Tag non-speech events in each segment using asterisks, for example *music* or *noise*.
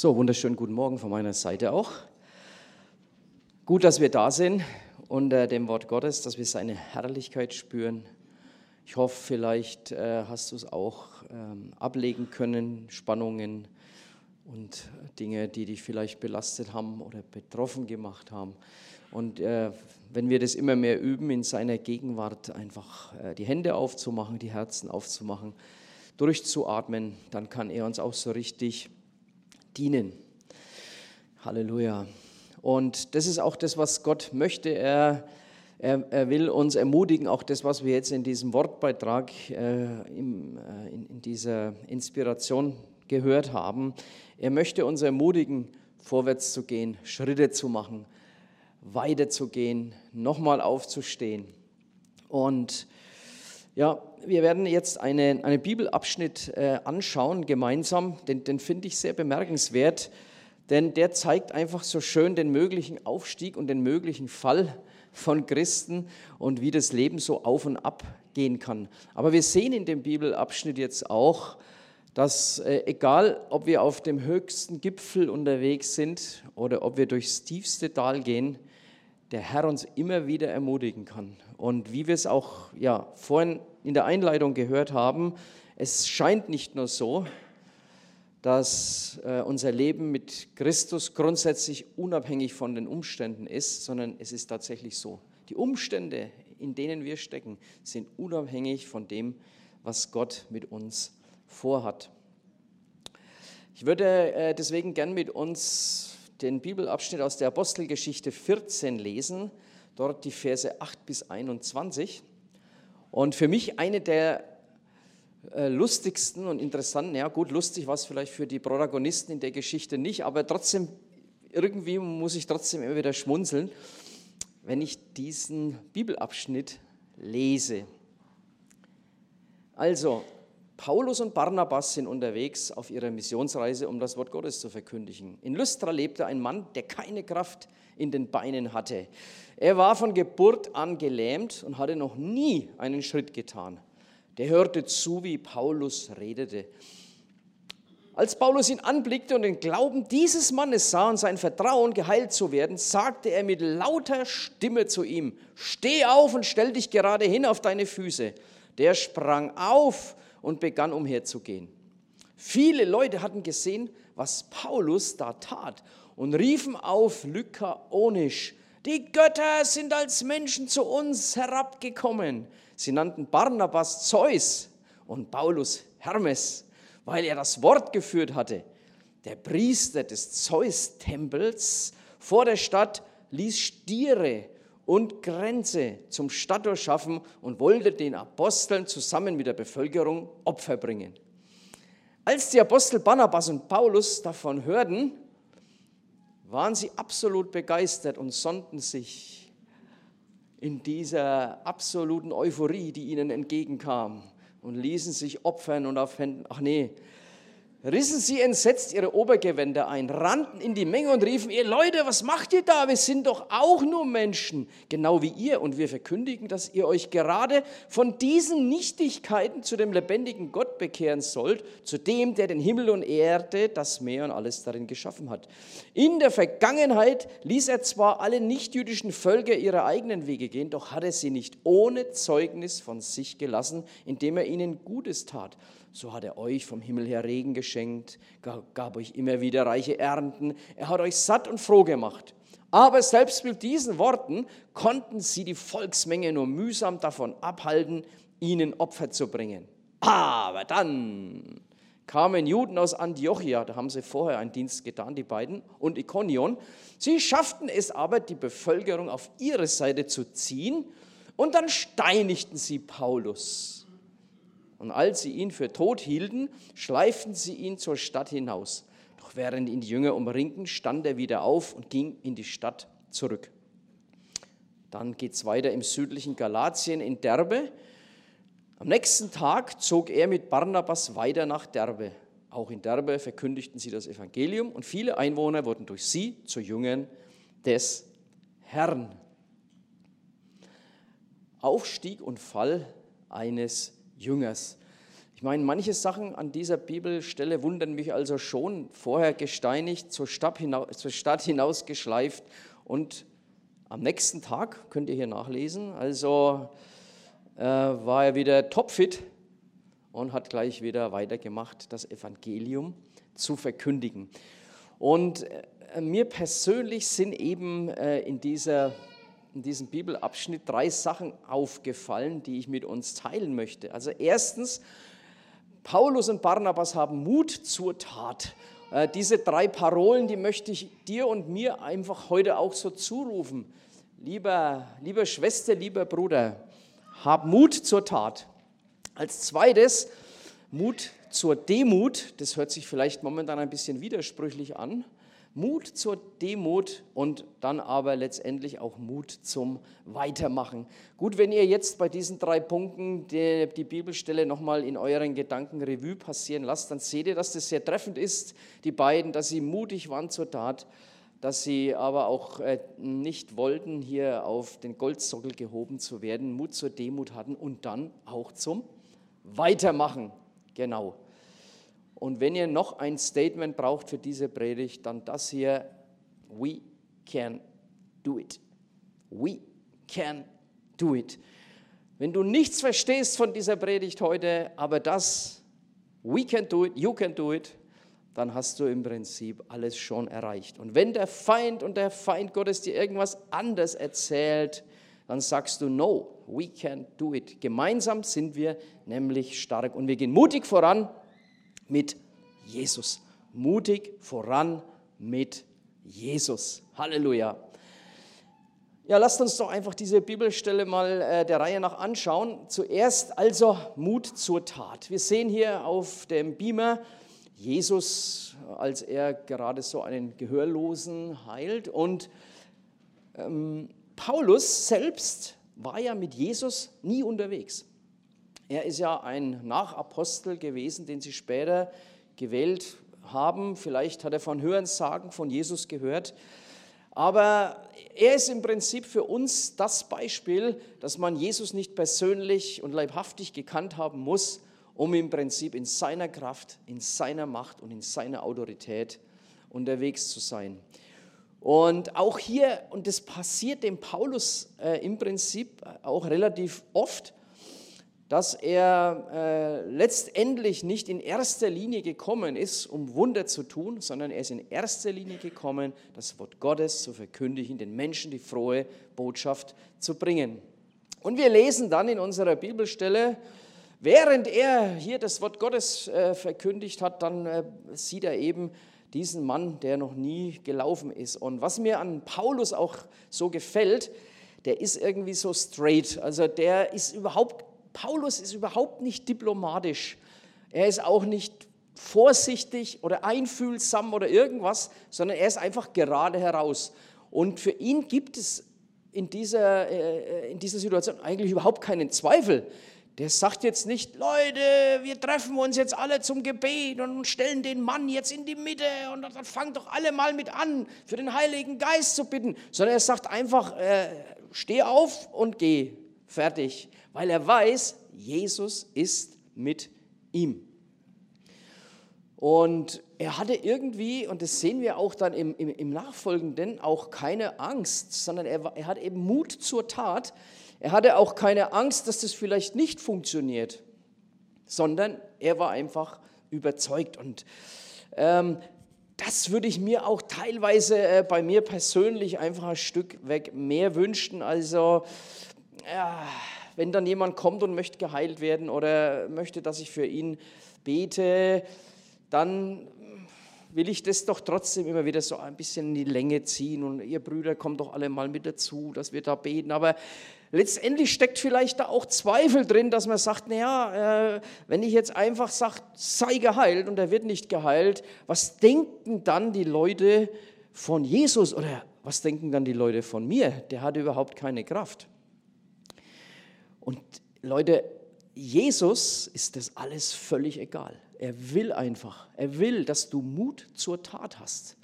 So, wunderschönen guten Morgen von meiner Seite auch. Gut, dass wir da sind unter dem Wort Gottes, dass wir seine Herrlichkeit spüren. Ich hoffe, vielleicht äh, hast du es auch ähm, ablegen können, Spannungen und Dinge, die dich vielleicht belastet haben oder betroffen gemacht haben. Und äh, wenn wir das immer mehr üben, in seiner Gegenwart einfach äh, die Hände aufzumachen, die Herzen aufzumachen, durchzuatmen, dann kann er uns auch so richtig dienen. Halleluja. Und das ist auch das, was Gott möchte. Er, er, er will uns ermutigen, auch das, was wir jetzt in diesem Wortbeitrag, äh, im, äh, in, in dieser Inspiration gehört haben. Er möchte uns ermutigen, vorwärts zu gehen, Schritte zu machen, weiterzugehen, nochmal aufzustehen. Und ja, wir werden jetzt eine, einen Bibelabschnitt äh, anschauen gemeinsam, den, den finde ich sehr bemerkenswert, denn der zeigt einfach so schön den möglichen Aufstieg und den möglichen Fall von Christen und wie das Leben so auf und ab gehen kann. Aber wir sehen in dem Bibelabschnitt jetzt auch, dass äh, egal, ob wir auf dem höchsten Gipfel unterwegs sind oder ob wir durchs tiefste Tal gehen, der Herr uns immer wieder ermutigen kann. Und wie wir es auch ja, vorhin in der Einleitung gehört haben, es scheint nicht nur so, dass äh, unser Leben mit Christus grundsätzlich unabhängig von den Umständen ist, sondern es ist tatsächlich so. Die Umstände, in denen wir stecken, sind unabhängig von dem, was Gott mit uns vorhat. Ich würde äh, deswegen gern mit uns den Bibelabschnitt aus der Apostelgeschichte 14 lesen, dort die Verse 8 bis 21. Und für mich eine der äh, lustigsten und interessanten, ja gut, lustig war es vielleicht für die Protagonisten in der Geschichte nicht, aber trotzdem, irgendwie muss ich trotzdem immer wieder schmunzeln, wenn ich diesen Bibelabschnitt lese. Also, Paulus und Barnabas sind unterwegs auf ihrer Missionsreise, um das Wort Gottes zu verkündigen. In Lystra lebte ein Mann, der keine Kraft in den Beinen hatte. Er war von Geburt an gelähmt und hatte noch nie einen Schritt getan. Der hörte zu, wie Paulus redete. Als Paulus ihn anblickte und den Glauben dieses Mannes sah und sein Vertrauen, geheilt zu werden, sagte er mit lauter Stimme zu ihm, steh auf und stell dich gerade hin auf deine Füße. Der sprang auf und begann umherzugehen. Viele Leute hatten gesehen, was Paulus da tat und riefen auf Lykaonisch, die Götter sind als Menschen zu uns herabgekommen. Sie nannten Barnabas Zeus und Paulus Hermes, weil er das Wort geführt hatte. Der Priester des Zeus-Tempels vor der Stadt ließ Stiere und Grenze zum Stadttor schaffen und wollte den Aposteln zusammen mit der Bevölkerung Opfer bringen. Als die Apostel Barnabas und Paulus davon hörten, waren sie absolut begeistert und sonnten sich in dieser absoluten Euphorie, die ihnen entgegenkam und ließen sich opfern und auf Händen, ach nee, rissen sie entsetzt ihre Obergewänder ein, rannten in die Menge und riefen, ihr Leute, was macht ihr da? Wir sind doch auch nur Menschen, genau wie ihr. Und wir verkündigen, dass ihr euch gerade von diesen Nichtigkeiten zu dem lebendigen Gott bekehren sollt, zu dem, der den Himmel und Erde, das Meer und alles darin geschaffen hat. In der Vergangenheit ließ er zwar alle nichtjüdischen Völker ihre eigenen Wege gehen, doch hat er sie nicht ohne Zeugnis von sich gelassen, indem er ihnen Gutes tat so hat er euch vom Himmel her Regen geschenkt, gab euch immer wieder reiche Ernten, er hat euch satt und froh gemacht. Aber selbst mit diesen Worten konnten sie die Volksmenge nur mühsam davon abhalten, ihnen Opfer zu bringen. Aber dann kamen Juden aus Antiochia, da haben sie vorher einen Dienst getan, die beiden, und Ikonion. Sie schafften es aber, die Bevölkerung auf ihre Seite zu ziehen, und dann steinigten sie Paulus. Und als sie ihn für tot hielten, schleiften sie ihn zur Stadt hinaus. Doch während ihn die Jünger umringten, stand er wieder auf und ging in die Stadt zurück. Dann geht es weiter im südlichen Galatien in Derbe. Am nächsten Tag zog er mit Barnabas weiter nach Derbe. Auch in Derbe verkündigten sie das Evangelium und viele Einwohner wurden durch sie zu Jüngern des Herrn. Aufstieg und Fall eines Jüngers. Ich meine, manche Sachen an dieser Bibelstelle wundern mich also schon. Vorher gesteinigt, zur Stadt, hinaus, zur Stadt hinausgeschleift und am nächsten Tag, könnt ihr hier nachlesen, also äh, war er wieder topfit und hat gleich wieder weitergemacht, das Evangelium zu verkündigen. Und äh, mir persönlich sind eben äh, in, dieser, in diesem Bibelabschnitt drei Sachen aufgefallen, die ich mit uns teilen möchte. Also erstens, Paulus und Barnabas haben Mut zur Tat. Äh, diese drei Parolen, die möchte ich dir und mir einfach heute auch so zurufen. Lieber, liebe Schwester, lieber Bruder, hab Mut zur Tat. Als zweites, Mut zur Demut. Das hört sich vielleicht momentan ein bisschen widersprüchlich an. Mut zur Demut und dann aber letztendlich auch Mut zum Weitermachen. Gut, wenn ihr jetzt bei diesen drei Punkten die, die Bibelstelle nochmal in euren Gedanken Revue passieren lasst, dann seht ihr, dass das sehr treffend ist, die beiden, dass sie mutig waren zur Tat, dass sie aber auch äh, nicht wollten, hier auf den Goldsockel gehoben zu werden, Mut zur Demut hatten und dann auch zum Weitermachen. Genau. Und wenn ihr noch ein Statement braucht für diese Predigt, dann das hier, we can do it. We can do it. Wenn du nichts verstehst von dieser Predigt heute, aber das, we can do it, you can do it, dann hast du im Prinzip alles schon erreicht. Und wenn der Feind und der Feind Gottes dir irgendwas anderes erzählt, dann sagst du, no, we can do it. Gemeinsam sind wir nämlich stark und wir gehen mutig voran mit Jesus. Mutig voran mit Jesus. Halleluja. Ja, lasst uns doch einfach diese Bibelstelle mal äh, der Reihe nach anschauen. Zuerst also Mut zur Tat. Wir sehen hier auf dem Beamer Jesus, als er gerade so einen Gehörlosen heilt. Und ähm, Paulus selbst war ja mit Jesus nie unterwegs. Er ist ja ein Nachapostel gewesen, den sie später gewählt haben. Vielleicht hat er von Hörensagen von Jesus gehört. Aber er ist im Prinzip für uns das Beispiel, dass man Jesus nicht persönlich und leibhaftig gekannt haben muss, um im Prinzip in seiner Kraft, in seiner Macht und in seiner Autorität unterwegs zu sein. Und auch hier, und das passiert dem Paulus äh, im Prinzip auch relativ oft, dass er äh, letztendlich nicht in erster Linie gekommen ist, um Wunder zu tun, sondern er ist in erster Linie gekommen, das Wort Gottes zu verkündigen, den Menschen die frohe Botschaft zu bringen. Und wir lesen dann in unserer Bibelstelle, während er hier das Wort Gottes äh, verkündigt hat, dann äh, sieht er eben diesen Mann, der noch nie gelaufen ist. Und was mir an Paulus auch so gefällt, der ist irgendwie so straight. Also der ist überhaupt Paulus ist überhaupt nicht diplomatisch. Er ist auch nicht vorsichtig oder einfühlsam oder irgendwas, sondern er ist einfach gerade heraus. Und für ihn gibt es in dieser, äh, in dieser Situation eigentlich überhaupt keinen Zweifel. Der sagt jetzt nicht, Leute, wir treffen uns jetzt alle zum Gebet und stellen den Mann jetzt in die Mitte und dann fangt doch alle mal mit an, für den Heiligen Geist zu bitten, sondern er sagt einfach, äh, steh auf und geh, fertig weil er weiß, Jesus ist mit ihm. Und er hatte irgendwie, und das sehen wir auch dann im, im, im Nachfolgenden, auch keine Angst, sondern er, er hat eben Mut zur Tat. Er hatte auch keine Angst, dass das vielleicht nicht funktioniert, sondern er war einfach überzeugt. Und ähm, das würde ich mir auch teilweise äh, bei mir persönlich einfach ein Stück weg mehr wünschen. Also, ja wenn dann jemand kommt und möchte geheilt werden oder möchte, dass ich für ihn bete, dann will ich das doch trotzdem immer wieder so ein bisschen in die Länge ziehen und ihr Brüder kommt doch alle mal mit dazu, dass wir da beten. Aber letztendlich steckt vielleicht da auch Zweifel drin, dass man sagt, naja, äh, wenn ich jetzt einfach sage, sei geheilt und er wird nicht geheilt, was denken dann die Leute von Jesus oder was denken dann die Leute von mir? Der hat überhaupt keine Kraft. Und Leute, Jesus ist das alles völlig egal. Er will einfach, er will, dass du Mut zur Tat hast.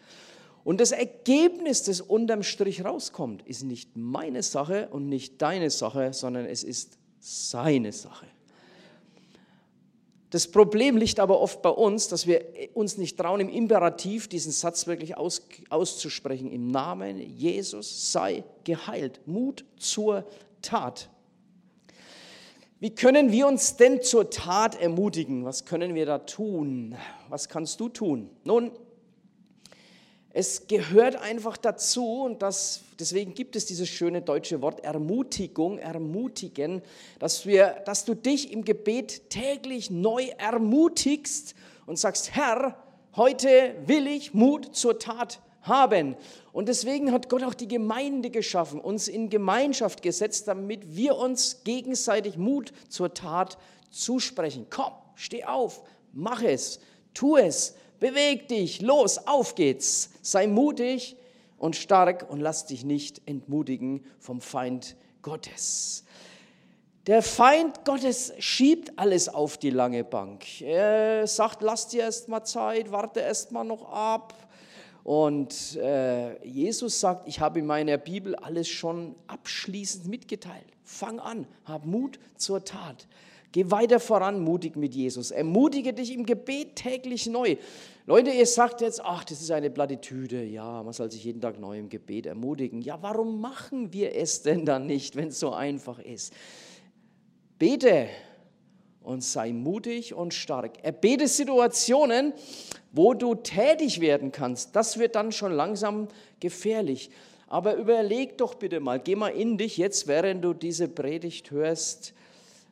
Und das Ergebnis, das unterm Strich rauskommt, ist nicht meine Sache und nicht deine Sache, sondern es ist seine Sache. Das Problem liegt aber oft bei uns, dass wir uns nicht trauen, im Imperativ diesen Satz wirklich aus, auszusprechen. Im Namen Jesus sei geheilt. Mut zur Tat. Wie können wir uns denn zur Tat ermutigen? Was können wir da tun? Was kannst du tun? Nun, es gehört einfach dazu und das, deswegen gibt es dieses schöne deutsche Wort Ermutigung, ermutigen, dass, wir, dass du dich im Gebet täglich neu ermutigst und sagst, Herr, heute will ich Mut zur Tat haben. Und deswegen hat Gott auch die Gemeinde geschaffen, uns in Gemeinschaft gesetzt, damit wir uns gegenseitig Mut zur Tat zusprechen. Komm, steh auf, mach es, tu es, Beweg dich, los, auf geht's. Sei mutig und stark und lass dich nicht entmutigen vom Feind Gottes. Der Feind Gottes schiebt alles auf die lange Bank. Er sagt, lass dir erst mal Zeit, warte erst mal noch ab. Und äh, Jesus sagt, ich habe in meiner Bibel alles schon abschließend mitgeteilt. Fang an, hab Mut zur Tat. Geh weiter voran, mutig mit Jesus. Ermutige dich im Gebet täglich neu. Leute, ihr sagt jetzt, ach, das ist eine Plattitüde. Ja, man soll sich jeden Tag neu im Gebet ermutigen. Ja, warum machen wir es denn dann nicht, wenn es so einfach ist? Bete und sei mutig und stark. Erbete Situationen, wo du tätig werden kannst. Das wird dann schon langsam gefährlich. Aber überleg doch bitte mal, geh mal in dich jetzt, während du diese Predigt hörst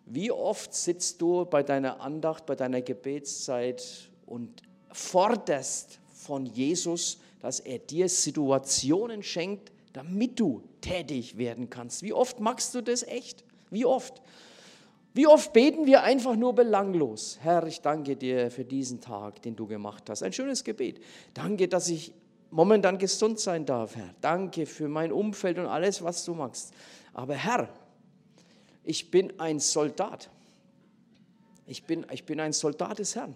wie oft sitzt du bei deiner Andacht, bei deiner Gebetszeit und forderst von Jesus, dass er dir Situationen schenkt, damit du tätig werden kannst? Wie oft machst du das echt? Wie oft? Wie oft beten wir einfach nur belanglos? Herr, ich danke dir für diesen Tag, den du gemacht hast. Ein schönes Gebet. Danke, dass ich momentan gesund sein darf, Herr. Danke für mein Umfeld und alles, was du machst. Aber Herr, ich bin ein Soldat. Ich bin, ich bin ein Soldat des Herrn.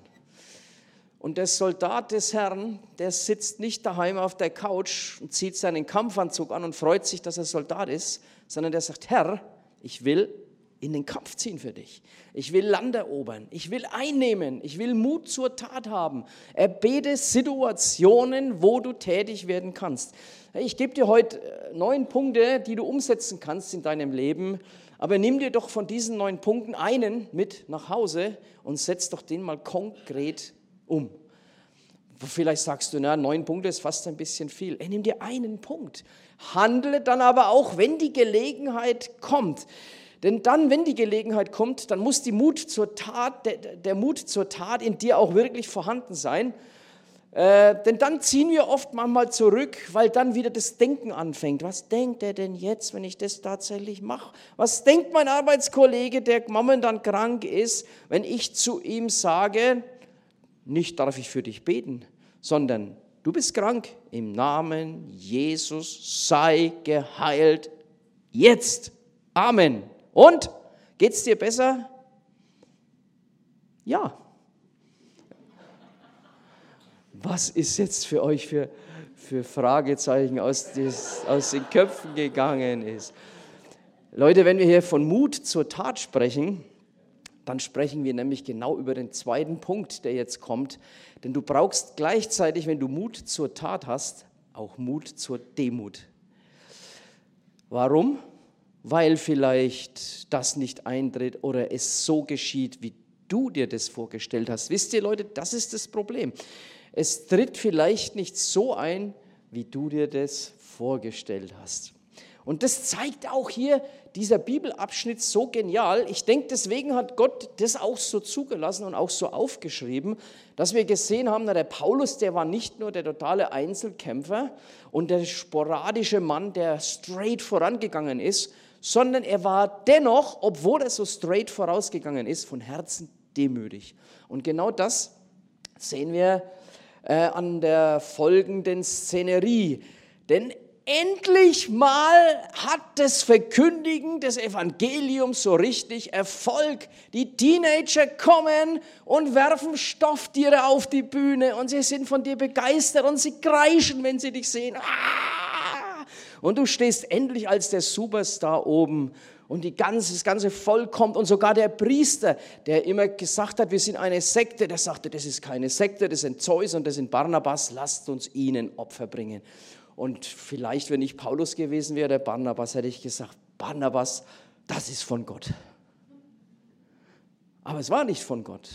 Und der Soldat des Herrn, der sitzt nicht daheim auf der Couch und zieht seinen Kampfanzug an und freut sich, dass er Soldat ist, sondern der sagt, Herr, ich will in den Kampf ziehen für dich. Ich will Land erobern. Ich will einnehmen. Ich will Mut zur Tat haben. Erbete Situationen, wo du tätig werden kannst. Ich gebe dir heute äh, neun Punkte, die du umsetzen kannst in deinem Leben, aber nimm dir doch von diesen neun Punkten einen mit nach Hause und setz doch den mal konkret um. Vielleicht sagst du, na, neun Punkte ist fast ein bisschen viel. Ey, nimm dir einen Punkt. Handle dann aber auch, wenn die Gelegenheit kommt. Denn dann, wenn die Gelegenheit kommt, dann muss die Mut zur Tat, der, der Mut zur Tat in dir auch wirklich vorhanden sein. Äh, denn dann ziehen wir oft manchmal zurück, weil dann wieder das Denken anfängt. Was denkt er denn jetzt, wenn ich das tatsächlich mache? Was denkt mein Arbeitskollege, der momentan krank ist, wenn ich zu ihm sage, nicht darf ich für dich beten, sondern du bist krank. Im Namen Jesus sei geheilt. Jetzt. Amen. Und? Geht's dir besser? Ja. was ist jetzt für euch für, für Fragezeichen aus, des, aus den Köpfen gegangen ist. Leute, wenn wir hier von Mut zur Tat sprechen, dann sprechen wir nämlich genau über den zweiten Punkt, der jetzt kommt. Denn du brauchst gleichzeitig, wenn du Mut zur Tat hast, auch Mut zur Demut. Warum? Weil vielleicht das nicht eintritt oder es so geschieht, wie du dir das vorgestellt hast. Wisst ihr, Leute, das ist das Problem es tritt vielleicht nicht so ein, wie du dir das vorgestellt hast. Und das zeigt auch hier dieser Bibelabschnitt so genial. Ich denke, deswegen hat Gott das auch so zugelassen und auch so aufgeschrieben, dass wir gesehen haben, na, der Paulus, der war nicht nur der totale Einzelkämpfer und der sporadische Mann, der straight vorangegangen ist, sondern er war dennoch, obwohl er so straight vorausgegangen ist, von Herzen demütig. Und genau das sehen wir äh, an der folgenden Szenerie. Denn endlich mal hat das Verkündigen des Evangeliums so richtig Erfolg. Die Teenager kommen und werfen Stofftiere auf die Bühne und sie sind von dir begeistert und sie kreischen, wenn sie dich sehen. Ah! Und du stehst endlich als der Superstar oben und die ganze, das ganze Volk kommt und sogar der Priester, der immer gesagt hat, wir sind eine Sekte, der sagte, das ist keine Sekte, das sind Zeus und das sind Barnabas, lasst uns ihnen Opfer bringen. Und vielleicht, wenn ich Paulus gewesen wäre, der Barnabas, hätte ich gesagt, Barnabas, das ist von Gott. Aber es war nicht von Gott,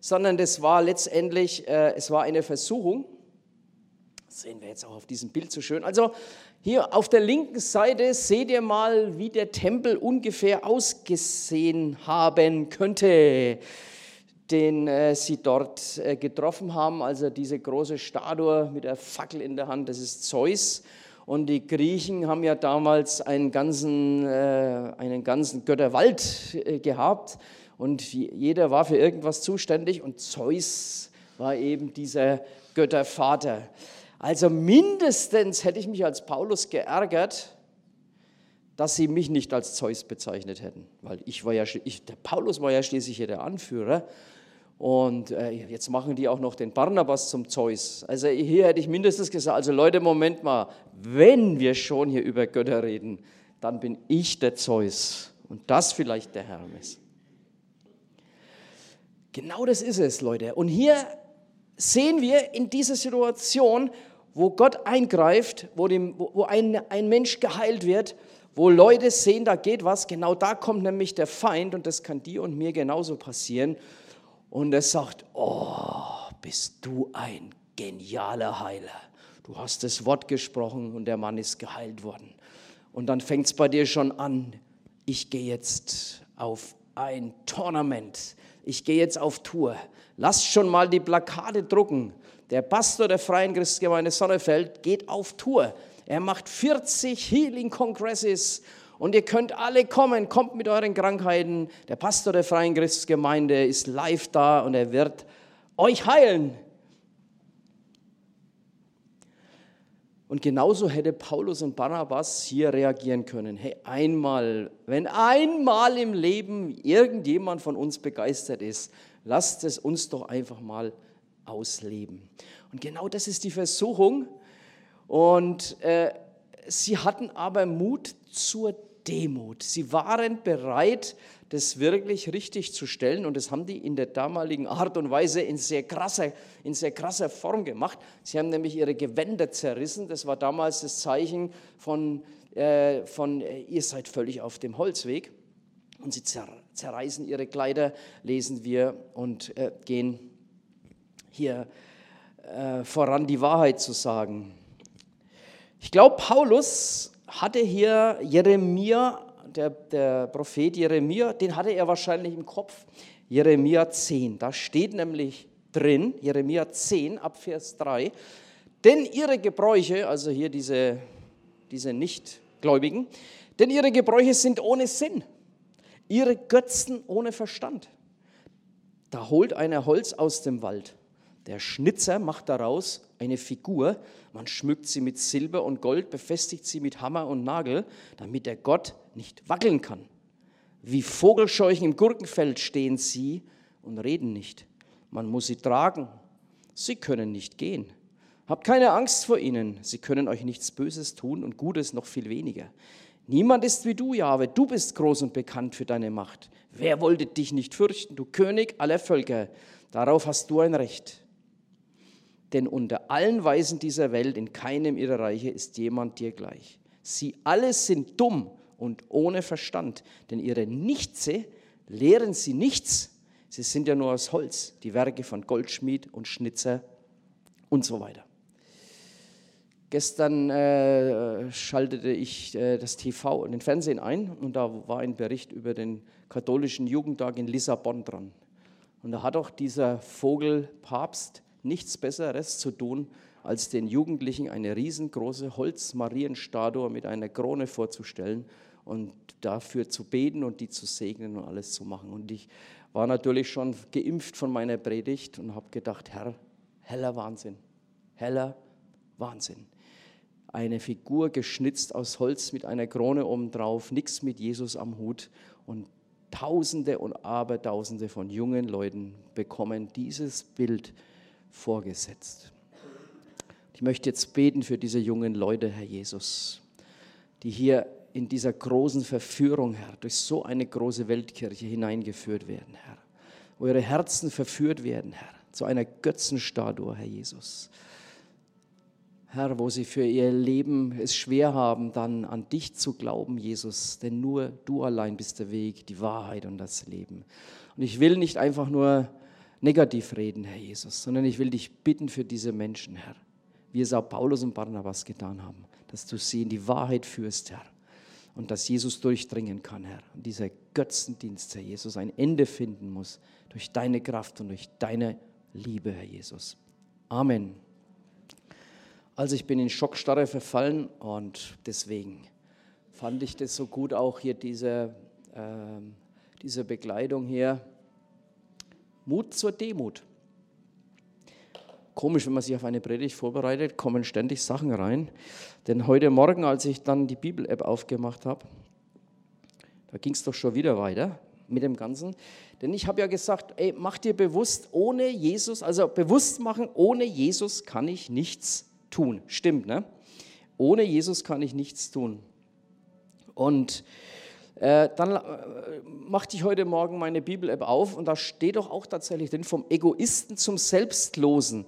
sondern das war letztendlich, äh, es war eine Versuchung. Sehen wir jetzt auch auf diesem Bild so schön. Also hier auf der linken Seite seht ihr mal, wie der Tempel ungefähr ausgesehen haben könnte, den äh, sie dort äh, getroffen haben. Also diese große Statue mit der Fackel in der Hand, das ist Zeus. Und die Griechen haben ja damals einen ganzen, äh, einen ganzen Götterwald äh, gehabt und jeder war für irgendwas zuständig und Zeus war eben dieser Göttervater. Also mindestens hätte ich mich als Paulus geärgert, dass sie mich nicht als Zeus bezeichnet hätten, weil ich war ja, ich, der Paulus war ja schließlich hier der Anführer und äh, jetzt machen die auch noch den Barnabas zum Zeus. Also hier hätte ich mindestens gesagt, also Leute, Moment mal, wenn wir schon hier über Götter reden, dann bin ich der Zeus und das vielleicht der Hermes. Genau das ist es, Leute. Und hier sehen wir in dieser Situation, wo Gott eingreift, wo, dem, wo ein, ein Mensch geheilt wird, wo Leute sehen, da geht was, genau da kommt nämlich der Feind und das kann dir und mir genauso passieren und er sagt, oh, bist du ein genialer Heiler. Du hast das Wort gesprochen und der Mann ist geheilt worden. Und dann fängt es bei dir schon an, ich gehe jetzt auf ein Tournament. Ich gehe jetzt auf Tour. Lass schon mal die Plakate drucken. Der Pastor der Freien Christgemeinde Sonnefeld geht auf Tour. Er macht 40 Healing Congresses und ihr könnt alle kommen, kommt mit euren Krankheiten. Der Pastor der Freien Christgemeinde ist live da und er wird euch heilen. Und genauso hätte Paulus und Barnabas hier reagieren können. Hey, einmal, wenn einmal im Leben irgendjemand von uns begeistert ist, lasst es uns doch einfach mal ausleben. Und genau das ist die Versuchung. Und äh, sie hatten aber Mut zur Demut. Sie waren bereit, das wirklich richtig zu stellen und das haben die in der damaligen Art und Weise in sehr krasser, in sehr krasser Form gemacht. Sie haben nämlich ihre Gewänder zerrissen. Das war damals das Zeichen von, äh, von äh, ihr seid völlig auf dem Holzweg. Und sie zerreißen ihre Kleider, lesen wir, und äh, gehen hier äh, voran, die Wahrheit zu sagen. Ich glaube, Paulus hatte hier Jeremia, der, der Prophet Jeremia, den hatte er wahrscheinlich im Kopf. Jeremia 10, da steht nämlich drin, Jeremia 10 ab Vers 3, denn ihre Gebräuche, also hier diese, diese Nichtgläubigen, denn ihre Gebräuche sind ohne Sinn, ihre Götzen ohne Verstand. Da holt einer Holz aus dem Wald. Der Schnitzer macht daraus eine Figur, man schmückt sie mit Silber und Gold, befestigt sie mit Hammer und Nagel, damit der Gott nicht wackeln kann. Wie Vogelscheuchen im Gurkenfeld stehen sie und reden nicht. Man muss sie tragen. Sie können nicht gehen. Habt keine Angst vor ihnen. Sie können euch nichts Böses tun und Gutes noch viel weniger. Niemand ist wie du, Jahwe. Du bist groß und bekannt für deine Macht. Wer wollte dich nicht fürchten, du König aller Völker? Darauf hast du ein Recht. Denn unter allen Weisen dieser Welt, in keinem ihrer Reiche, ist jemand dir gleich. Sie alle sind dumm und ohne Verstand, denn ihre Nichtse lehren sie nichts. Sie sind ja nur aus Holz, die Werke von Goldschmied und Schnitzer und so weiter. Gestern äh, schaltete ich äh, das TV und den Fernsehen ein und da war ein Bericht über den katholischen Jugendtag in Lissabon dran. Und da hat auch dieser Vogelpapst nichts Besseres zu tun, als den Jugendlichen eine riesengroße Holzmarienstatue mit einer Krone vorzustellen und dafür zu beten und die zu segnen und alles zu machen. Und ich war natürlich schon geimpft von meiner Predigt und habe gedacht, Herr, heller Wahnsinn, heller Wahnsinn. Eine Figur geschnitzt aus Holz mit einer Krone obendrauf, nichts mit Jesus am Hut und Tausende und Abertausende von jungen Leuten bekommen dieses Bild vorgesetzt. Ich möchte jetzt beten für diese jungen Leute, Herr Jesus, die hier in dieser großen Verführung, Herr, durch so eine große Weltkirche hineingeführt werden, Herr. Wo ihre Herzen verführt werden, Herr, zu einer Götzenstatue, Herr Jesus. Herr, wo sie für ihr Leben es schwer haben, dann an dich zu glauben, Jesus, denn nur du allein bist der Weg, die Wahrheit und das Leben. Und ich will nicht einfach nur negativ reden, Herr Jesus, sondern ich will dich bitten für diese Menschen, Herr, wie es auch Paulus und Barnabas getan haben, dass du sie in die Wahrheit führst, Herr, und dass Jesus durchdringen kann, Herr. Und dieser Götzendienst, Herr Jesus, ein Ende finden muss durch deine Kraft und durch deine Liebe, Herr Jesus. Amen. Also ich bin in Schockstarre verfallen und deswegen fand ich das so gut, auch hier diese, äh, diese Begleitung hier. Mut zur Demut. Komisch, wenn man sich auf eine Predigt vorbereitet, kommen ständig Sachen rein. Denn heute Morgen, als ich dann die Bibel-App aufgemacht habe, da ging es doch schon wieder weiter mit dem Ganzen. Denn ich habe ja gesagt, ey, mach dir bewusst, ohne Jesus, also bewusst machen, ohne Jesus kann ich nichts tun. Stimmt, ne? Ohne Jesus kann ich nichts tun. Und äh, dann äh, machte ich heute Morgen meine Bibel-App auf und da steht doch auch tatsächlich drin, vom Egoisten zum Selbstlosen.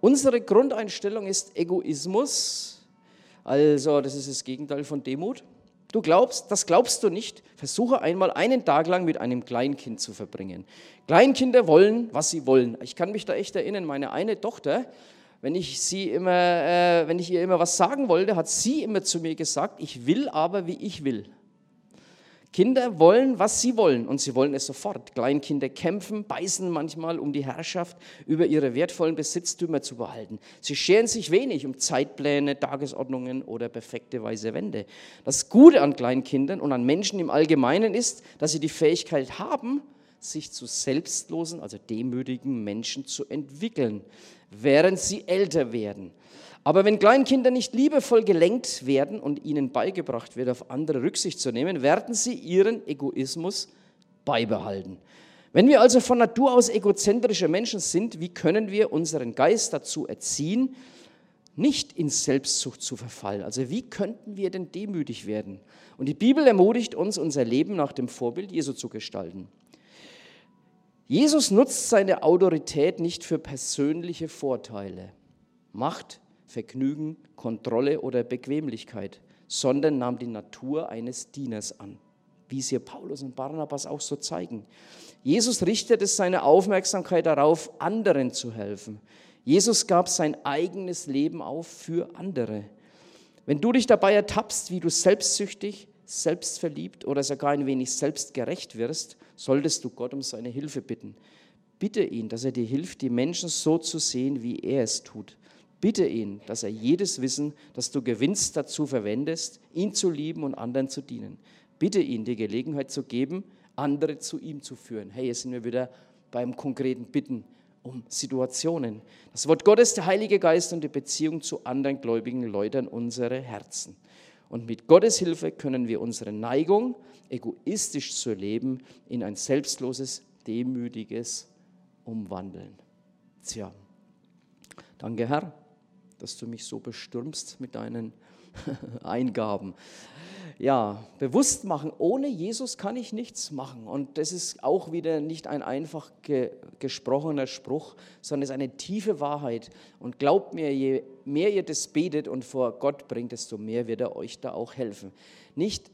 Unsere Grundeinstellung ist Egoismus, also das ist das Gegenteil von Demut. Du glaubst, das glaubst du nicht. Versuche einmal einen Tag lang mit einem Kleinkind zu verbringen. Kleinkinder wollen, was sie wollen. Ich kann mich da echt erinnern, meine eine Tochter, wenn ich, sie immer, äh, wenn ich ihr immer was sagen wollte, hat sie immer zu mir gesagt, ich will aber, wie ich will. Kinder wollen, was sie wollen und sie wollen es sofort. Kleinkinder kämpfen, beißen manchmal, um die Herrschaft über ihre wertvollen Besitztümer zu behalten. Sie scheren sich wenig um Zeitpläne, Tagesordnungen oder perfekte weiße Wände. Das Gute an Kleinkindern und an Menschen im Allgemeinen ist, dass sie die Fähigkeit haben, sich zu selbstlosen, also demütigen Menschen zu entwickeln während sie älter werden. Aber wenn Kleinkinder nicht liebevoll gelenkt werden und ihnen beigebracht wird, auf andere Rücksicht zu nehmen, werden sie ihren Egoismus beibehalten. Wenn wir also von Natur aus egozentrische Menschen sind, wie können wir unseren Geist dazu erziehen, nicht in Selbstsucht zu verfallen? Also wie könnten wir denn demütig werden? Und die Bibel ermutigt uns, unser Leben nach dem Vorbild Jesu zu gestalten. Jesus nutzt seine Autorität nicht für persönliche Vorteile, Macht, Vergnügen, Kontrolle oder Bequemlichkeit, sondern nahm die Natur eines Dieners an, wie es hier Paulus und Barnabas auch so zeigen. Jesus richtete seine Aufmerksamkeit darauf, anderen zu helfen. Jesus gab sein eigenes Leben auf für andere. Wenn du dich dabei ertappst, wie du selbstsüchtig, selbstverliebt oder sogar ein wenig selbstgerecht wirst, solltest du Gott um seine Hilfe bitten. Bitte ihn, dass er dir hilft, die Menschen so zu sehen, wie er es tut. Bitte ihn, dass er jedes Wissen, das du gewinnst, dazu verwendest, ihn zu lieben und anderen zu dienen. Bitte ihn, die Gelegenheit zu geben, andere zu ihm zu führen. Hey, jetzt sind wir wieder beim konkreten Bitten um Situationen. Das Wort Gottes, der Heilige Geist und die Beziehung zu anderen Gläubigen läutern unsere Herzen. Und mit Gottes Hilfe können wir unsere Neigung, egoistisch zu leben, in ein selbstloses, demütiges umwandeln. Tja, danke Herr, dass du mich so bestürmst mit deinen *laughs* Eingaben ja, bewusst machen, ohne Jesus kann ich nichts machen. Und das ist auch wieder nicht ein einfach ge gesprochener Spruch, sondern es ist eine tiefe Wahrheit. Und glaubt mir, je mehr ihr das betet und vor Gott bringt, desto mehr wird er euch da auch helfen. Nicht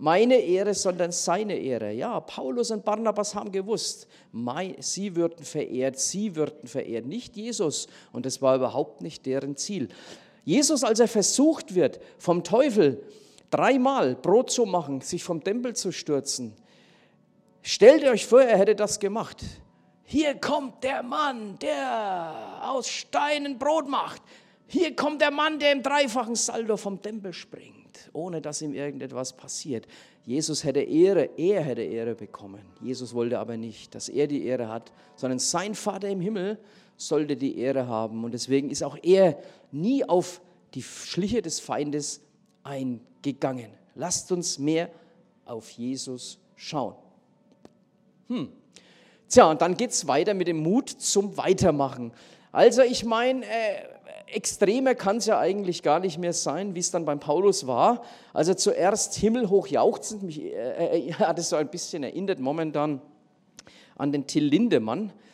meine Ehre, sondern seine Ehre. Ja, Paulus und Barnabas haben gewusst, sie würden verehrt, sie würden verehrt, nicht Jesus. Und das war überhaupt nicht deren Ziel. Jesus, als er versucht wird vom Teufel, dreimal Brot zu machen, sich vom Tempel zu stürzen. Stellt euch vor, er hätte das gemacht. Hier kommt der Mann, der aus Steinen Brot macht. Hier kommt der Mann, der im dreifachen Saldo vom Tempel springt, ohne dass ihm irgendetwas passiert. Jesus hätte Ehre, er hätte Ehre bekommen. Jesus wollte aber nicht, dass er die Ehre hat, sondern sein Vater im Himmel sollte die Ehre haben. Und deswegen ist auch er nie auf die Schliche des Feindes eingegangen. Lasst uns mehr auf Jesus schauen. Hm. Tja, und dann geht es weiter mit dem Mut zum Weitermachen. Also ich meine, äh, extremer kann es ja eigentlich gar nicht mehr sein, wie es dann beim Paulus war. Also zuerst himmelhoch jauchzend, mich äh, äh, hat es so ein bisschen erinnert momentan an den Till Lindemann, äh,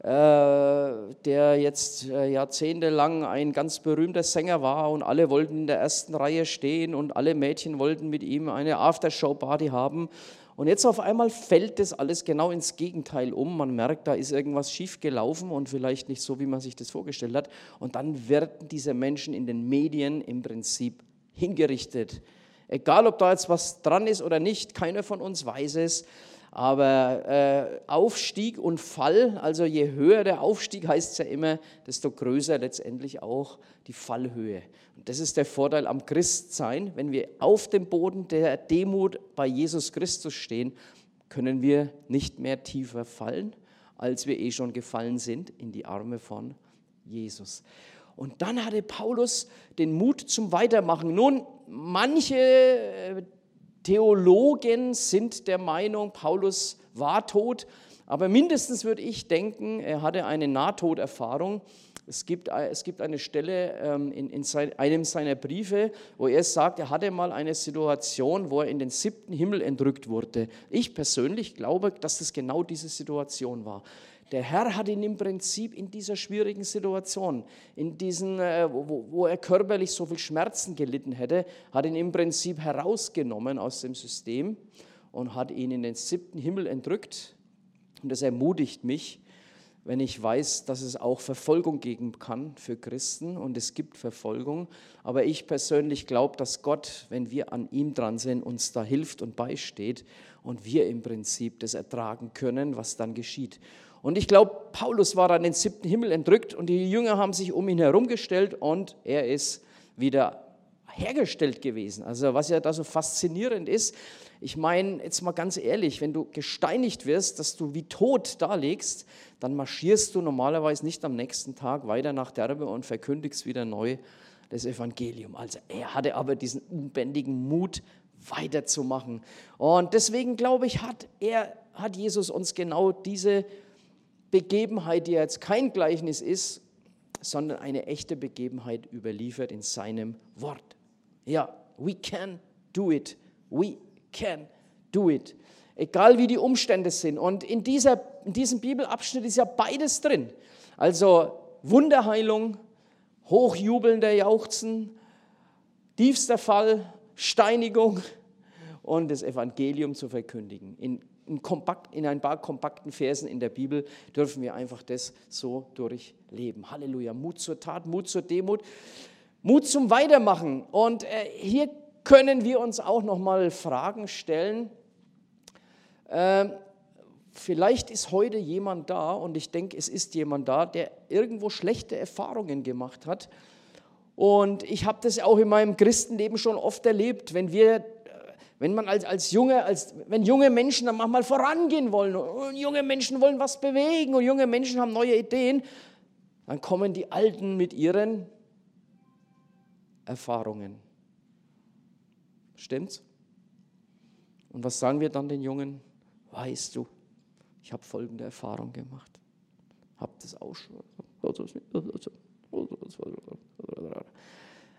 der jetzt äh, jahrzehntelang ein ganz berühmter Sänger war und alle wollten in der ersten Reihe stehen und alle Mädchen wollten mit ihm eine Aftershow-Party haben. Und jetzt auf einmal fällt das alles genau ins Gegenteil um. Man merkt, da ist irgendwas schief gelaufen und vielleicht nicht so, wie man sich das vorgestellt hat. Und dann werden diese Menschen in den Medien im Prinzip hingerichtet. Egal, ob da jetzt was dran ist oder nicht, keiner von uns weiß es. Aber äh, Aufstieg und Fall, also je höher der Aufstieg, heißt es ja immer, desto größer letztendlich auch die Fallhöhe. Und das ist der Vorteil am Christsein. Wenn wir auf dem Boden der Demut bei Jesus Christus stehen, können wir nicht mehr tiefer fallen, als wir eh schon gefallen sind, in die Arme von Jesus. Und dann hatte Paulus den Mut zum Weitermachen. Nun, manche äh, Theologen sind der Meinung, Paulus war tot, aber mindestens würde ich denken, er hatte eine Nahtoderfahrung. Es gibt, es gibt eine Stelle ähm, in, in sein, einem seiner Briefe, wo er sagt, er hatte mal eine Situation, wo er in den siebten Himmel entrückt wurde. Ich persönlich glaube, dass das genau diese Situation war. Der Herr hat ihn im Prinzip in dieser schwierigen Situation, in diesen, äh, wo, wo er körperlich so viel Schmerzen gelitten hätte, hat ihn im Prinzip herausgenommen aus dem System und hat ihn in den siebten Himmel entrückt. Und das ermutigt mich, wenn ich weiß, dass es auch Verfolgung geben kann für Christen und es gibt Verfolgung. Aber ich persönlich glaube, dass Gott, wenn wir an ihm dran sind, uns da hilft und beisteht und wir im Prinzip das ertragen können, was dann geschieht. Und ich glaube, Paulus war an den siebten Himmel entrückt und die Jünger haben sich um ihn herumgestellt und er ist wieder hergestellt gewesen. Also was ja da so faszinierend ist, ich meine, jetzt mal ganz ehrlich, wenn du gesteinigt wirst, dass du wie tot da liegst, dann marschierst du normalerweise nicht am nächsten Tag weiter nach Derbe und verkündigst wieder neu das Evangelium. Also er hatte aber diesen unbändigen Mut, weiterzumachen. Und deswegen glaube ich, hat er, hat Jesus uns genau diese Begebenheit, die jetzt kein Gleichnis ist, sondern eine echte Begebenheit überliefert in seinem Wort. Ja, we can do it. We can do it. Egal wie die Umstände sind. Und in, dieser, in diesem Bibelabschnitt ist ja beides drin. Also Wunderheilung, hochjubelnder Jauchzen, tiefster Fall, Steinigung und das Evangelium zu verkündigen. In in, kompakt, in ein paar kompakten Versen in der Bibel dürfen wir einfach das so durchleben. Halleluja. Mut zur Tat, Mut zur Demut, Mut zum Weitermachen. Und äh, hier können wir uns auch noch mal Fragen stellen. Äh, vielleicht ist heute jemand da und ich denke, es ist jemand da, der irgendwo schlechte Erfahrungen gemacht hat. Und ich habe das auch in meinem Christenleben schon oft erlebt, wenn wir wenn man als, als junge, als, wenn junge Menschen dann manchmal vorangehen wollen und junge Menschen wollen was bewegen und junge Menschen haben neue Ideen, dann kommen die Alten mit ihren Erfahrungen. Stimmt's? Und was sagen wir dann den Jungen? Weißt du, ich habe folgende Erfahrung gemacht. Hab das auch schon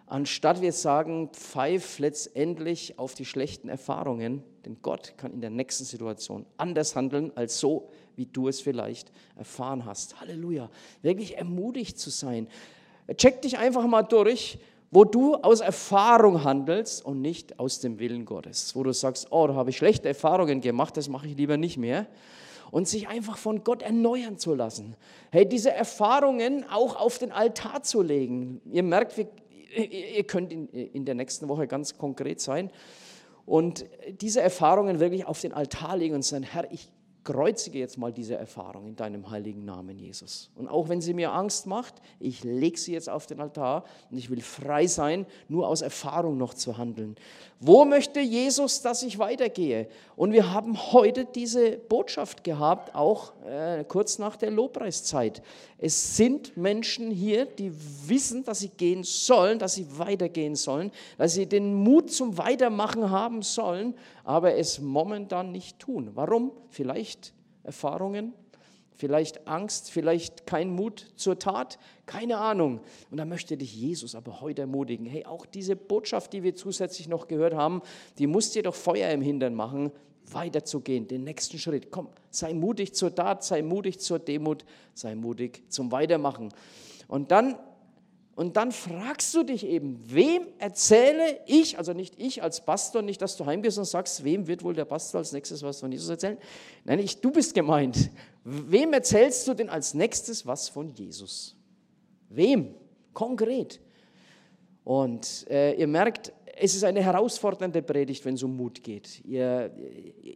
anstatt wir sagen, pfeif letztendlich auf die schlechten Erfahrungen, denn Gott kann in der nächsten Situation anders handeln als so, wie du es vielleicht erfahren hast. Halleluja. Wirklich ermutigt zu sein. Check dich einfach mal durch, wo du aus Erfahrung handelst und nicht aus dem Willen Gottes. Wo du sagst, oh, da habe ich schlechte Erfahrungen gemacht, das mache ich lieber nicht mehr und sich einfach von Gott erneuern zu lassen. Hey, diese Erfahrungen auch auf den Altar zu legen. Ihr merkt, wir ihr könnt in, in der nächsten Woche ganz konkret sein und diese Erfahrungen wirklich auf den Altar legen und sagen, Herr, ich kreuzige jetzt mal diese Erfahrung in deinem heiligen Namen, Jesus. Und auch wenn sie mir Angst macht, ich lege sie jetzt auf den Altar und ich will frei sein, nur aus Erfahrung noch zu handeln. Wo möchte Jesus, dass ich weitergehe? Und wir haben heute diese Botschaft gehabt, auch äh, kurz nach der Lobpreiszeit. Es sind Menschen hier, die wissen, dass sie gehen sollen, dass sie weitergehen sollen, dass sie den Mut zum Weitermachen haben sollen, aber es momentan nicht tun. Warum? Vielleicht Erfahrungen, vielleicht Angst, vielleicht kein Mut zur Tat, keine Ahnung. Und da möchte dich Jesus aber heute ermutigen. Hey, auch diese Botschaft, die wir zusätzlich noch gehört haben, die muss dir doch Feuer im Hintern machen, weiterzugehen, den nächsten Schritt. Komm, sei mutig zur Tat, sei mutig zur Demut, sei mutig zum Weitermachen. Und dann und dann fragst du dich eben, wem erzähle ich, also nicht ich als Pastor, nicht, dass du heimgehst und sagst, wem wird wohl der Pastor als nächstes was von Jesus erzählen? Nein, ich, du bist gemeint. Wem erzählst du denn als nächstes was von Jesus? Wem? Konkret. Und äh, ihr merkt, es ist eine herausfordernde Predigt, wenn es um Mut geht. Ihr,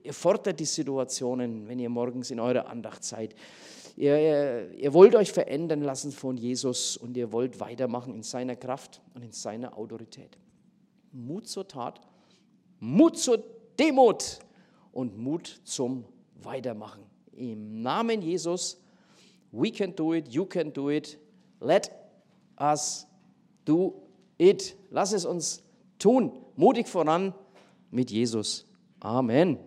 ihr fordert die Situationen, wenn ihr morgens in eurer Andacht seid. Ihr, ihr, wollt euch verändern lassen von Jesus und ihr wollt weitermachen in seiner Kraft und in seiner Autorität. Mut zur Tat, Mut zur Demut und Mut zum Weitermachen. Im Namen Jesus, we can do it, you can do it. Let us do it. Lass es uns tun. Mutig voran mit Jesus. Amen.